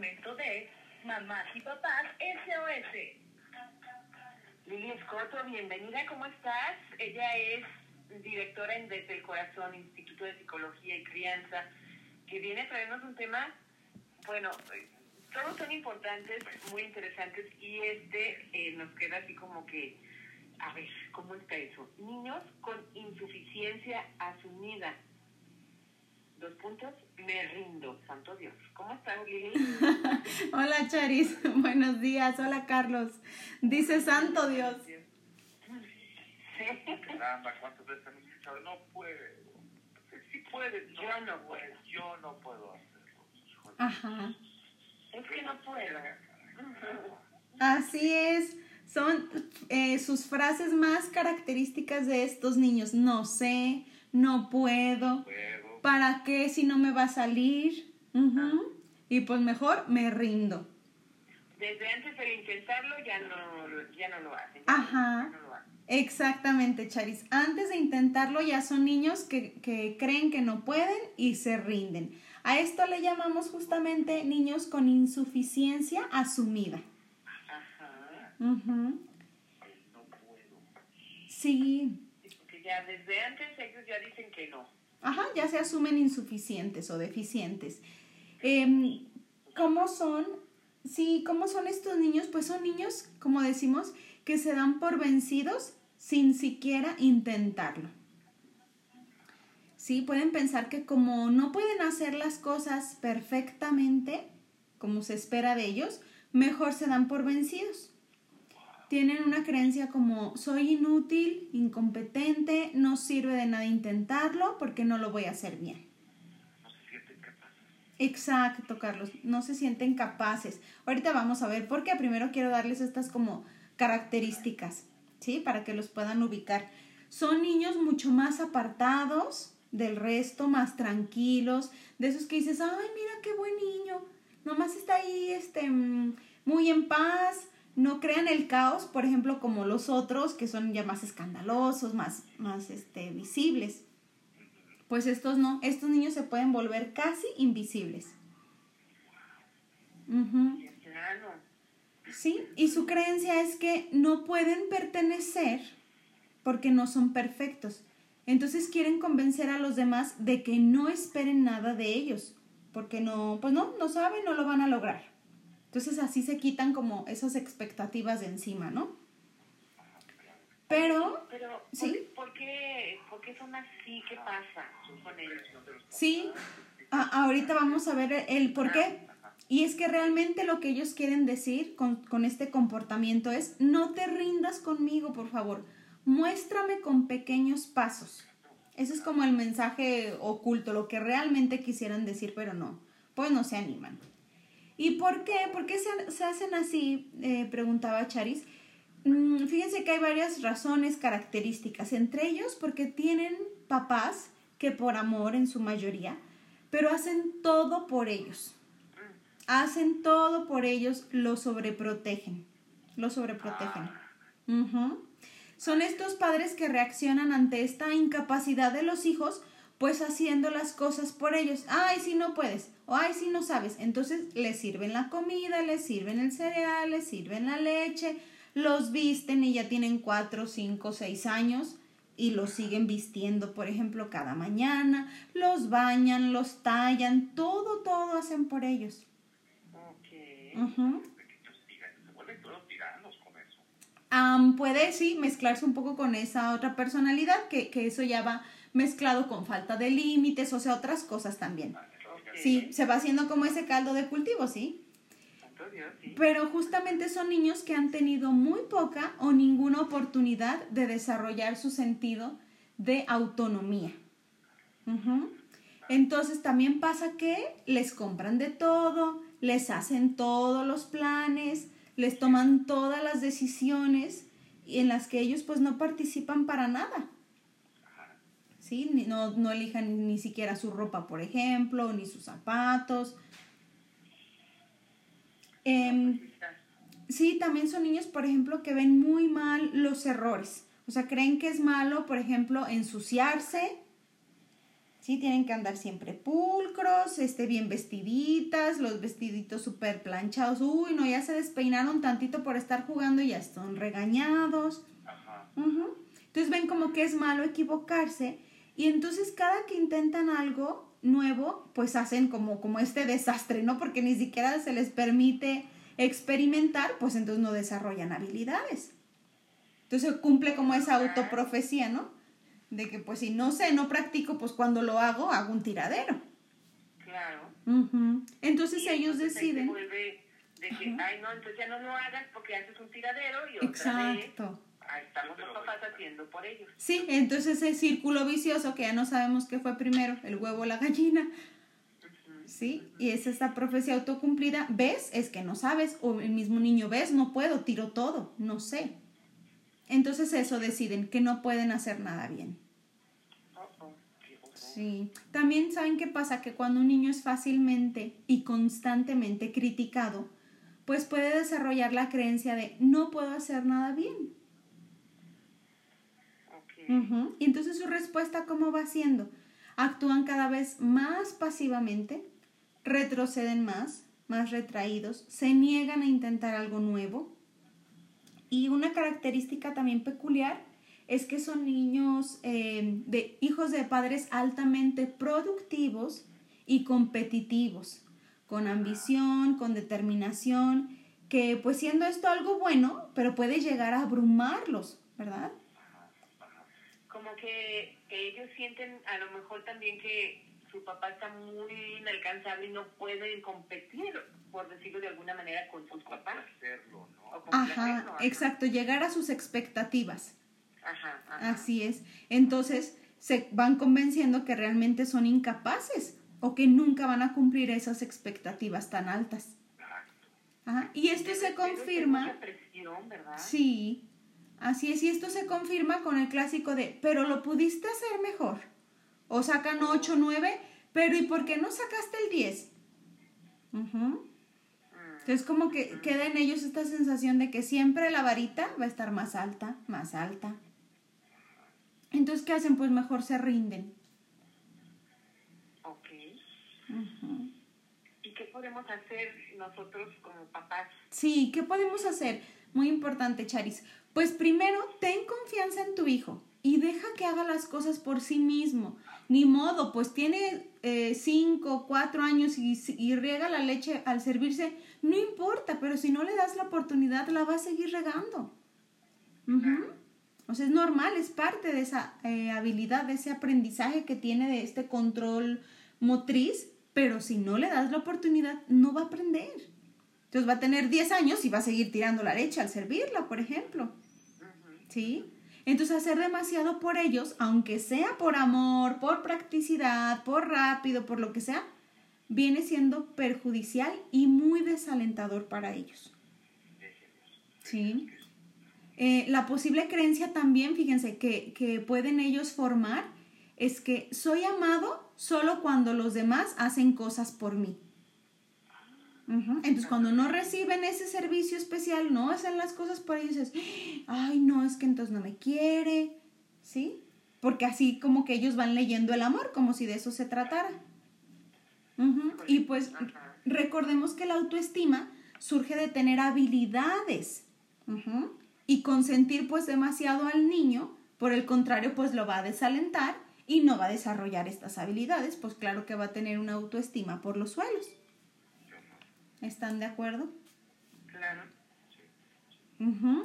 momento de Mamás y Papás SOS. Lili Escoto, bienvenida, ¿cómo estás? Ella es directora en Desde el Corazón, Instituto de Psicología y Crianza, que viene a traernos un tema, bueno, todos son importantes, muy interesantes, y este eh, nos queda así como que, a ver, ¿cómo está eso? Niños con insuficiencia asumida. Dos puntos, me rindo, santo Dios. ¿Cómo estás, Lili? Hola, Charis. Buenos días. Hola, Carlos. Dice santo Dios. Caramba, ¿cuántas veces han escuchado? No puedo. Sí puedes, no, Yo no puedo. Yo no puedo hacerlo. Híjole. Ajá. Es que no puedo. Así es. Son eh, sus frases más características de estos niños. No sé, no puedo. Puedo. ¿Para qué si no me va a salir? Ujú. Y pues mejor me rindo. Desde antes de intentarlo ya no, ya no lo hacen. Ajá. Ya no lo hacen. Exactamente, Charis. Antes de intentarlo ya son niños que, que creen que no pueden y se rinden. A esto le llamamos justamente niños con insuficiencia asumida. Ajá. Ujú. Ay, no puedo. Sí. Porque ya desde antes ellos ya dicen que no. Ajá, ya se asumen insuficientes o deficientes. Em, ¿Cómo son? Sí, ¿cómo son estos niños? Pues son niños, como decimos, que se dan por vencidos sin siquiera intentarlo. Sí, pueden pensar que como no pueden hacer las cosas perfectamente, como se espera de ellos, mejor se dan por vencidos. Tienen una creencia como soy inútil, incompetente, no sirve de nada intentarlo porque no lo voy a hacer bien. No se sienten capaces. Exacto, Carlos, no se sienten capaces. Ahorita vamos a ver por qué. Primero quiero darles estas como características, ¿sí? Para que los puedan ubicar. Son niños mucho más apartados del resto, más tranquilos, de esos que dices, ay, mira qué buen niño, nomás está ahí, este, mm, muy en paz, no crean el caos, por ejemplo, como los otros, que son ya más escandalosos, más, más, este, visibles. Pues estos no, estos niños se pueden volver casi invisibles. Claro. Sí, y su creencia es que no pueden pertenecer porque no son perfectos. Entonces quieren convencer a los demás de que no esperen nada de ellos, porque no, pues no, no saben, no lo van a lograr. Entonces así se quitan como esas expectativas de encima, ¿no? Pero, Pero, ¿por, Sí. ¿por, qué, ¿por qué son así? ¿Qué pasa con ellos? sí, a- ahorita vamos a ver el por qué. Y es que realmente lo que ellos quieren decir con, con este comportamiento es, no te rindas conmigo, por favor, muéstrame con pequeños pasos. Ese es como el mensaje oculto, lo que realmente quisieran decir, pero no, pues no se animan. ¿Y por qué? ¿Por qué se, se hacen así? Eh, preguntaba Charis. Mm, fíjense que hay varias razones características, entre ellos porque tienen papás que por amor en su mayoría, pero hacen todo por ellos. Hacen todo por ellos, lo sobreprotegen. Lo sobreprotegen. Ujú. Son estos padres que reaccionan ante esta incapacidad de los hijos, pues haciendo las cosas por ellos. Ay, si no puedes, o ay, si no sabes. Entonces les sirven la comida, les sirven el cereal, les sirven la leche, los visten y ya tienen cuatro, cinco, seis años y los siguen vistiendo, por ejemplo, cada mañana, los bañan, los tallan, todo, todo hacen por ellos. Ok. Ujú. Pequeños tiranos. Se vuelven todos tiranos con eso. Am, puede, sí, mezclarse un poco con esa otra personalidad, que, que eso ya va mezclado con falta de límites, o sea, otras cosas también. Ok. Sí, se va haciendo como ese caldo de cultivo, ¿sí? Pero justamente son niños que han tenido muy poca o ninguna oportunidad de desarrollar su sentido de autonomía. Entonces también pasa que les compran de todo, les hacen todos los planes, les toman todas las decisiones y en las que ellos pues no participan para nada. ¿Sí? No, no elijan ni siquiera su ropa, por ejemplo, ni sus zapatos. Em, Sí, también son niños, por ejemplo, que ven muy mal los errores. O sea, creen que es malo, por ejemplo, ensuciarse Sí, tienen que andar siempre pulcros, este, bien vestiditas, los vestiditos súper planchados. Uy, no, ya se despeinaron tantito por estar jugando y ya están regañados. Ajá. Entonces ven como que es malo equivocarse y entonces cada que intentan algo nuevo, pues hacen como, como este desastre, ¿no? Porque ni siquiera se les permite experimentar, pues entonces no desarrollan habilidades. Entonces cumple como esa autoprofecía, ¿no? De que pues si no sé, no practico, pues cuando lo hago, hago un tiradero. Claro. Entonces ellos ahí se deciden. vuelve de que, Ajá. ay, no, entonces ya no lo hagas porque haces un tiradero y otra Exacto. Estamos los papás haciendo por ellos. Sí, entonces ese círculo vicioso que ya no sabemos qué fue primero, el huevo o la gallina. ¿Sí? Y es esta profecía autocumplida. ¿Ves? Es que no sabes. O el mismo niño, ¿ves? No puedo, tiro todo, no sé. Entonces eso deciden, que no pueden hacer nada bien. Oh, oh. Sí. También saben qué pasa, que cuando un niño es fácilmente y constantemente criticado, pues puede desarrollar la creencia de no puedo hacer nada bien. Y entonces su respuesta, ¿cómo va siendo? Actúan cada vez más pasivamente, retroceden más, más retraídos, se niegan a intentar algo nuevo. Y una característica también peculiar es que son niños eh, de hijos de padres altamente productivos y competitivos, con ambición, con determinación, que pues siendo esto algo bueno, pero puede llegar a abrumarlos, ¿verdad? Como que, que ellos sienten a lo mejor también que su papá está muy inalcanzable y no pueden competir, por decirlo de alguna manera, con sus papás. Hacerlo, ¿no? Ajá, ajá. exacto, llegar a sus expectativas. Ajá, ajá. Así es. Entonces se van convenciendo que realmente son incapaces o que nunca van a cumplir esas expectativas tan altas. Exacto. Ajá, Y esto se confirma. mucha presión, ¿verdad? Sí, así es. Y esto se confirma con el clásico de, pero lo pudiste hacer mejor. O sacan 8, 9, pero ¿y por qué no sacaste el 10? Ujú. Mm, Entonces como que queda en ellos esta sensación de que siempre la varita va a estar más alta, más alta. Entonces, ¿qué hacen? Pues mejor se rinden. ok. Ujú. ¿Y qué podemos hacer nosotros como papás? Sí, ¿qué podemos hacer? Muy importante, Charis. Pues primero, ten confianza en tu hijo y deja que haga las cosas por sí mismo. Ni modo, pues tiene eh, cinco, cuatro años y, y riega la leche al servirse. No importa, pero si no le das la oportunidad, la va a seguir regando. Ujú. O sea, es normal, es parte de esa eh, habilidad, de ese aprendizaje que tiene de este control motriz, pero si no le das la oportunidad, no va a aprender. Entonces va a tener 10 años y va a seguir tirando la leche al servirla, por ejemplo. ¿Sí? Entonces hacer demasiado por ellos, aunque sea por amor, por practicidad, por rápido, por lo que sea, viene siendo perjudicial y muy desalentador para ellos. ¿Sí? Eh, la posible creencia también, fíjense, que, que pueden ellos formar es que soy amado solo cuando los demás hacen cosas por mí. Entonces, cuando no reciben ese servicio especial, no hacen las cosas por ellos, es, ay, no, es que entonces no me quiere, ¿sí? Porque así como que ellos van leyendo el amor, como si de eso se tratara. Y pues recordemos que la autoestima surge de tener habilidades y consentir pues demasiado al niño, por el contrario pues lo va a desalentar y no va a desarrollar estas habilidades, pues claro que va a tener una autoestima por los suelos. ¿Están de acuerdo? Claro.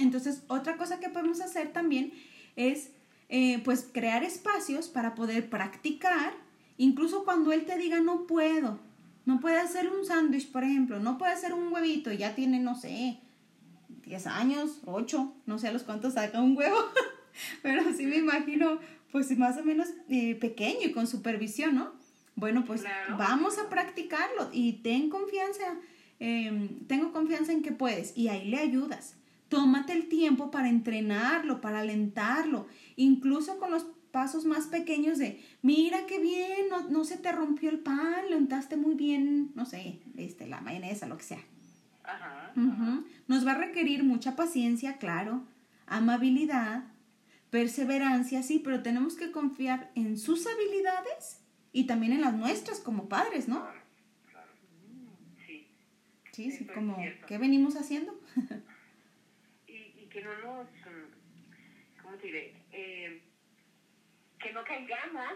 Entonces, otra cosa que podemos hacer también es, eh, pues, crear espacios para poder practicar, incluso cuando él te diga no puedo, no puede hacer un sándwich, por ejemplo, no puede hacer un huevito, ya tiene, no sé, 10 años, 8, no sé a los cuántos saca un huevo, pero sí me imagino, pues, más o menos eh, pequeño y con supervisión, ¿no? Bueno, pues Claro. vamos a practicarlo y ten confianza, eh, tengo confianza en que puedes y ahí le ayudas. Tómate el tiempo para entrenarlo, para alentarlo, incluso con los pasos más pequeños de, mira qué bien, no, no se te rompió el pan, lo untaste muy bien, no sé, este, la mayonesa, lo que sea. Ajá. Nos va a requerir mucha paciencia, claro, amabilidad, perseverancia, sí, pero tenemos que confiar en sus habilidades y también en las nuestras como padres, ¿no? Claro, claro. Sí. Sí, sí, como. ¿qué venimos haciendo? Y, y que no nos, mm, ¿cómo te diré? Eh, que no caigamos,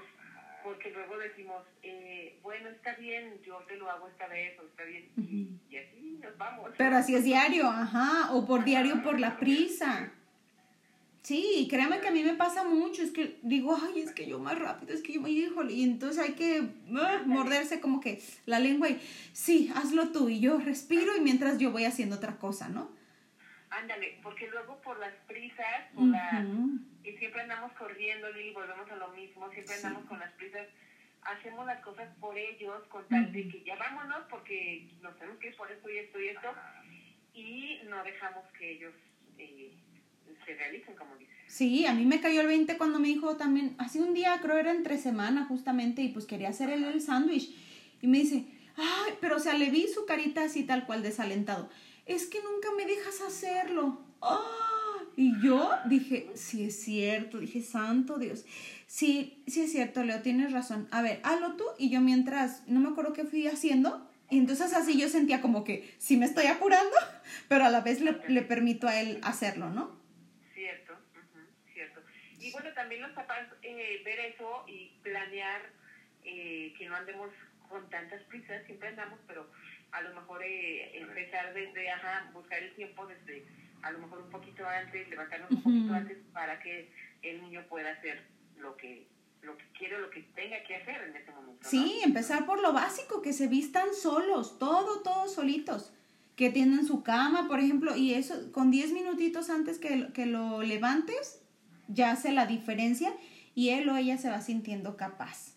porque luego decimos, eh, bueno, está bien, yo te lo hago esta vez, o está bien, y, y así nos vamos. Pero así es diario, ajá, o por diario por la prisa. Sí, créame que a mí me pasa mucho, es que digo, ay, es que yo más rápido, es que yo me híjole, y entonces hay que ah, morderse como que la lengua y, sí, hazlo tú, y yo respiro y mientras yo voy haciendo otra cosa, ¿no? Ándale, porque luego por las prisas, por la, y siempre andamos corriendo y volvemos a lo mismo, siempre Sí. andamos con las prisas, hacemos las cosas por ellos, con tal de que ya vámonos porque nos tenemos que ir por esto y esto y esto, y no dejamos que ellos eh, se realicen, como dices. Sí, a mí me cayó el 20 cuando me dijo también, hace un día, creo era entre semana justamente, y pues quería hacer el, el sándwich. Y me dice, ay, pero o sea, le vi su carita así tal cual desalentado. Es que nunca me dejas hacerlo. ¡Ah! Y yo dije, sí es cierto, dije, santo Dios. Sí, sí es cierto, Leo, tienes razón. A ver, hazlo tú y yo mientras, no me acuerdo qué fui haciendo. Y entonces así yo sentía como que sí me estoy apurando, pero a la vez le, le permito a él hacerlo, ¿no? Cierto, cierto. Y bueno, también los papás eh, ver eso y planear eh, que no andemos con tantas prisas, siempre andamos, pero a lo mejor eh, empezar desde, ajá, buscar el tiempo desde a lo mejor un poquito antes, levantarnos un poquito antes para que el niño pueda hacer lo que lo que quiere o lo que tenga que hacer en ese momento. ¿no? Sí, empezar por lo básico, que se vistan solos, todo, todos solitos. Que tienen su cama, por ejemplo, y eso con 10 minutitos antes que, que lo levantes, ya hace la diferencia y él o ella se va sintiendo capaz.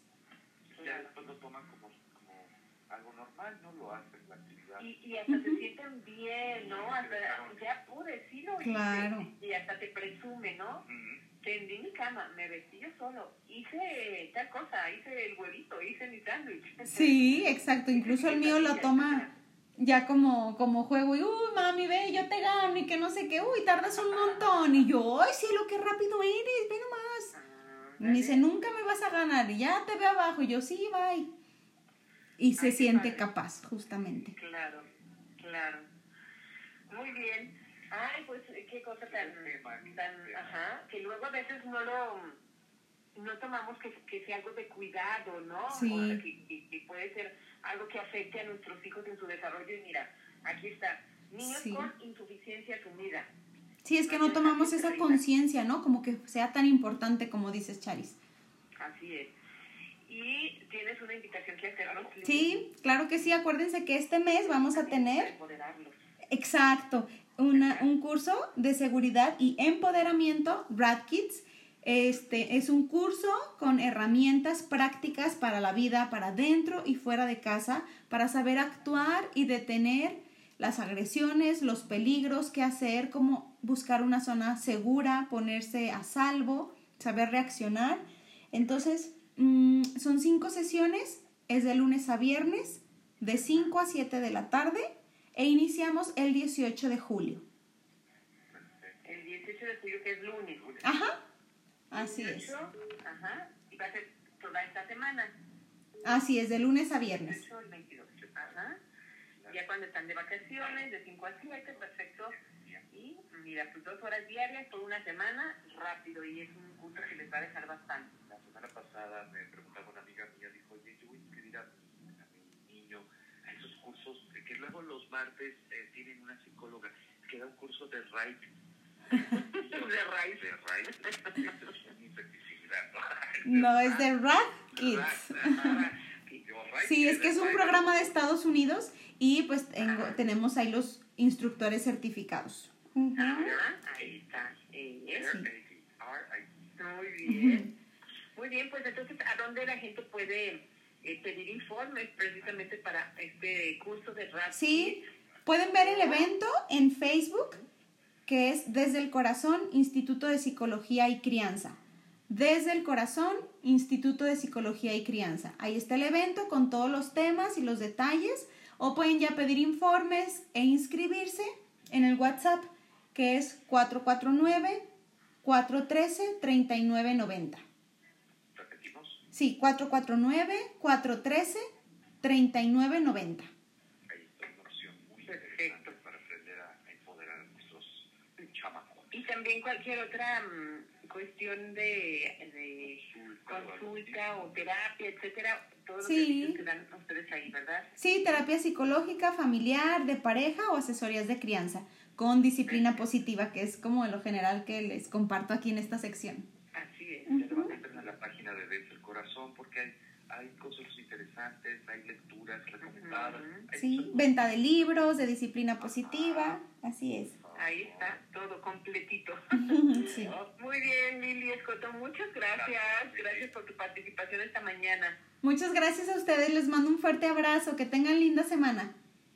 Ya después lo toman como, como algo normal, no lo hacen la actividad. Y, y hasta se sienten bien, ¿no? Hasta, ya pude, sí lo hice. Claro. Y hasta te presume, ¿no? Ujú. Tendí mi cama, me vestí yo solo, hice tal cosa, hice el huevito, hice mi sándwich. Sí, exacto, incluso el mío lo toma ya como, como juego y, uy, mami, ve, yo te gano y que no sé qué, uy, tardas un montón. Y yo, ay, cielo, qué rápido eres, ve nomás. Ah, me dice, nunca me vas a ganar, y ya te veo abajo. Y yo, sí, bye. Y se Ay, siente padre. capaz, justamente. Claro, claro. Muy bien. Ay, pues qué cosa tan, tan, ajá, que luego a veces no lo, no tomamos que, que sea algo de cuidado, ¿no? Sí. O sea, que, que- que puede ser algo que afecte a nuestros hijos en su desarrollo. Y mira, aquí está, niños Sí. con insuficiencia asumida. Sí, es que no tomamos esa conciencia, ¿no? Como que sea tan importante como dices, Charis. Así es. Y tienes una invitación que hacernos. Lili, Sí, claro que sí. Acuérdense que este mes vamos a tener, empoderarlos. exacto, una, un curso de seguridad y empoderamiento, Brad Kids. Este es un curso con herramientas prácticas para la vida, para dentro y fuera de casa, para saber actuar y detener las agresiones, los peligros, qué hacer, cómo buscar una zona segura, ponerse a salvo, saber reaccionar. Entonces, mm, son cinco sesiones, es de lunes a viernes, de 5 a 7 de la tarde, e iniciamos el 18 de julio. El 18 de julio, que es lunes. Ajá, así es. 18, Ajá. Y va a ser toda esta semana. Así es, de lunes a viernes. 18 al 22. Ajá. Ya cuando están de vacaciones, de 5 a 7, perfecto. Y mira, tus dos horas diarias por una semana, rápido. Y es un curso que les va a dejar bastante. La semana pasada me preguntaba una amiga mía, dijo, oye, yo voy a inscribir a mi, a mi niño a esos cursos, que luego los martes eh, tienen una psicóloga que da un curso de RAID. De raíz. De infelicidad, No, es de Rad Kids. Sí, es que es un programa de Estados Unidos y pues tengo- tenemos ahí los instructores certificados. Ahí está. R-A-D, R-A-D. Muy bien. Muy bien, pues entonces, ¿a dónde la gente puede eh, pedir informes precisamente para este curso de rap? Sí, pueden ver el evento en Facebook, que es Desde el Corazón, Instituto de Psicología y Crianza. Desde el Corazón, Instituto de Psicología y Crianza. Ahí está el evento con todos los temas y los detalles. O pueden ya pedir informes e inscribirse en el WhatsApp, que es 449-413-3990. Repetimos. Sí, 449-413-3990. Ahí está una opción muy Perfecto. interesante para aprender a empoderar a nuestros chamacos. Y también cualquier otra mm, cuestión de, de consulta o terapia, etcétera, todos los Sí. servicios que dan ustedes ahí, ¿verdad? Sí, terapia psicológica, familiar, de pareja o asesorías de crianza con disciplina positiva, que es como lo general que les comparto aquí en esta sección. Así es. Y además entren a la página de Desde el Corazón porque hay, hay cosas interesantes, hay lecturas recomendadas. Hay Sí, venta de libros, de disciplina positiva, así es. Ahí está, todo completito. Sí. Muy bien, Lili Escoto, muchas gracias. Gracias por tu participación esta mañana. Muchas gracias a ustedes, les mando un fuerte abrazo, que tengan linda semana.